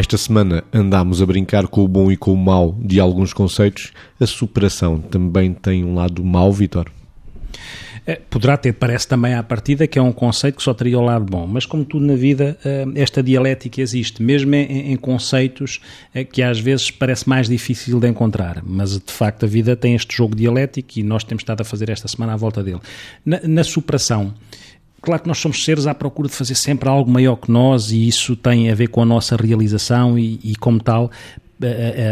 Esta semana andámos a brincar com o bom e com o mau de alguns conceitos. A superação também tem um lado mau, Vitor? É, poderá ter, parece também à partida, que é um conceito que só teria o lado bom, mas como tudo na vida, eh, esta dialética existe, mesmo em, em conceitos eh, que às vezes parece mais difícil de encontrar, mas de facto a vida tem este jogo dialético e nós temos estado a fazer esta semana à volta dele. Na, na superação, Claro que nós somos seres à procura de fazer sempre algo maior que nós e isso tem a ver com a nossa realização e, e como tal,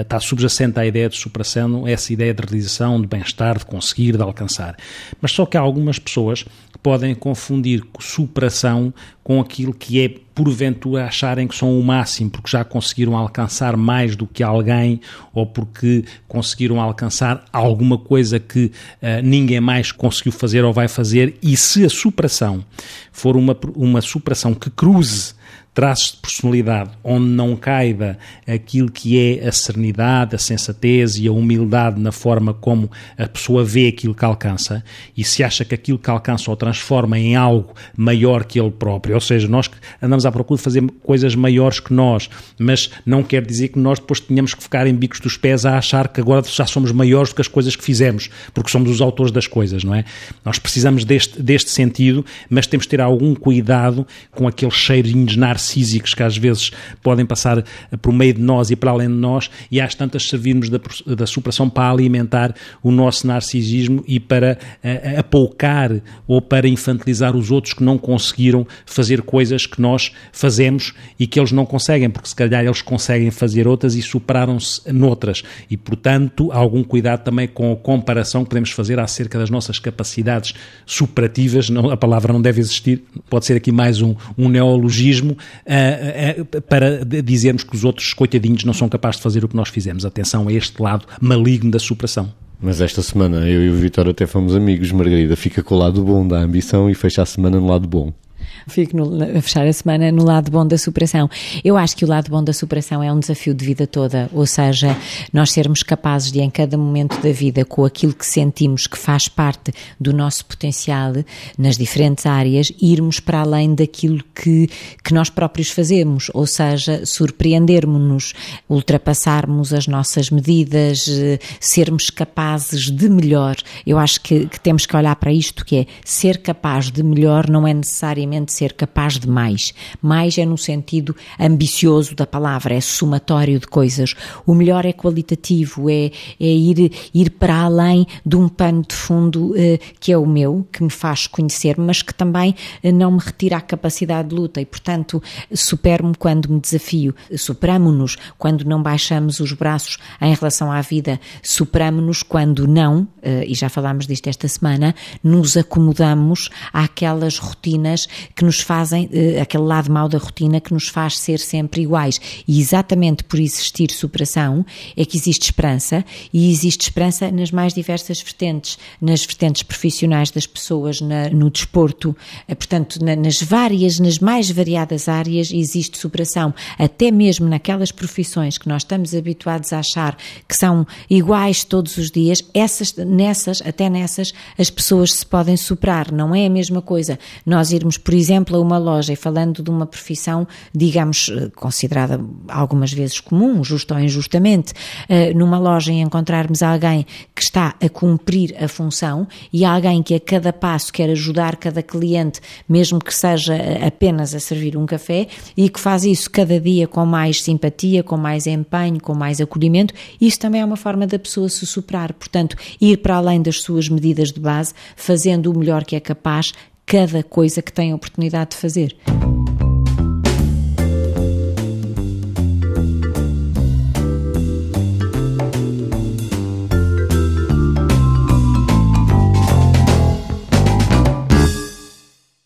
está subjacente à ideia de superação, essa ideia de realização, de bem-estar, de conseguir, de alcançar. Mas só que há algumas pessoas podem confundir superação com aquilo que é, porventura, acharem que são o máximo, porque já conseguiram alcançar mais do que alguém ou porque conseguiram alcançar alguma coisa que uh, ninguém mais conseguiu fazer ou vai fazer. E se a superação for uma, uma superação que cruze traços de personalidade onde não caiba aquilo que é a serenidade, a sensatez e a humildade na forma como a pessoa vê aquilo que alcança e se acha que aquilo que alcança o transforma em algo maior que ele próprio. Ou seja, nós andamos à procura de fazer coisas maiores que nós, mas não quer dizer que nós depois tenhamos que ficar em bicos dos pés a achar que agora já somos maiores do que as coisas que fizemos, porque somos os autores das coisas, não é? Nós precisamos deste, deste sentido, mas temos de ter algum cuidado com aqueles cheirinhos narcísicos que às vezes podem passar por meio de nós e para além de nós, e às tantas servirmos da, da superação para alimentar o nosso narcisismo e para uh, apoucar ou para infantilizar os outros que não conseguiram fazer coisas que nós fazemos e que eles não conseguem, porque se calhar eles conseguem fazer outras e superaram-se noutras. E, portanto, algum cuidado também com a comparação que podemos fazer acerca das nossas capacidades superativas. Não, a palavra não deve existir, pode ser aqui mais um, um neologismo, uh, uh, para dizermos que os outros coitadinhos não são capazes de fazer o que nós fizemos. Atenção a este lado maligno da superação. Mas esta semana eu e o Vitor até fomos amigos, Margarida. Fica com o lado bom da ambição e fecha a semana no lado bom. Fico no, a fechar a semana no lado bom da superação. Eu acho que o lado bom da superação é um desafio de vida toda, ou seja, nós sermos capazes de, em cada momento da vida, com aquilo que sentimos que faz parte do nosso potencial nas diferentes áreas, irmos para além daquilo que, que nós próprios fazemos, ou seja, surpreendermos-nos, ultrapassarmos as nossas medidas, sermos capazes de melhor. Eu acho que, que temos que olhar para isto, que é ser capaz de melhor não é necessariamente ser capaz de mais. Mais é no sentido ambicioso da palavra, é somatório de coisas. O melhor é qualitativo, é, é ir, ir para além de um pano de fundo eh, que é o meu, que me faz conhecer, mas que também eh, não me retira a capacidade de luta e, portanto, supero-me quando me desafio. Superamo-nos quando não baixamos os braços em relação à vida. Superamo-nos quando não, eh, e já falámos disto esta semana, nos acomodamos àquelas rotinas que nos fazem, uh, aquele lado mau da rotina que nos faz ser sempre iguais. E exatamente por existir superação é que existe esperança e existe esperança nas mais diversas vertentes, nas vertentes profissionais das pessoas, na, no desporto, uh, portanto, na, nas várias, nas mais variadas áreas existe superação, até mesmo naquelas profissões que nós estamos habituados a achar que são iguais todos os dias, essas, nessas, até nessas, as pessoas se podem superar, não é a mesma coisa. Nós irmos, por exemplo, a uma loja e falando de uma profissão, digamos, eh, considerada algumas vezes comum, justo ou injustamente, eh, numa loja encontrarmos alguém que está a cumprir a função e alguém que a cada passo quer ajudar cada cliente, mesmo que seja eh, apenas a servir um café, e que faz isso cada dia com mais simpatia, com mais empenho, com mais acolhimento, isso também é uma forma da pessoa se superar. Portanto, ir para além das suas medidas de base, fazendo o melhor que é capaz, cada coisa que tem a oportunidade de fazer.